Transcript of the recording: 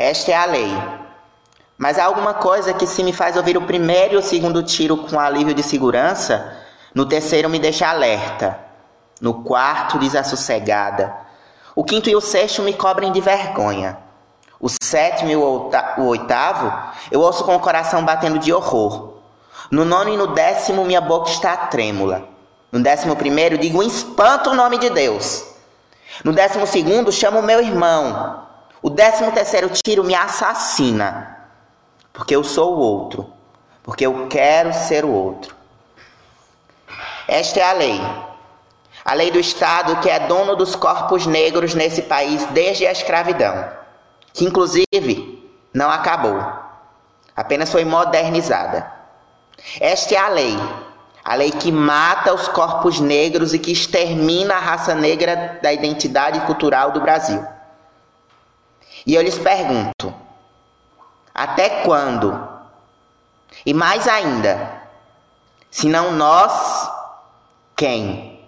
Esta é a lei. Mas há alguma coisa que se me faz ouvir o primeiro e o segundo tiro com alívio de segurança, no terceiro me deixa alerta, no quarto desassossegada, o quinto e o sexto me cobrem de vergonha. O sétimo e o oitavo eu ouço com o coração batendo de horror. No nono e no décimo minha boca está trêmula. No décimo primeiro digo espanto o nome de Deus. No décimo segundo chamo meu irmão. O décimo terceiro tiro me assassina. Porque eu sou o outro. Porque eu quero ser o outro. Esta é a lei. A lei do Estado que é dono dos corpos negros nesse país desde a escravidão. Que inclusive não acabou. Apenas foi modernizada. Esta é a lei. A lei que mata os corpos negros e que extermina a raça negra da identidade cultural do Brasil. E eu lhes pergunto: até quando? E mais ainda, se não nós, quem?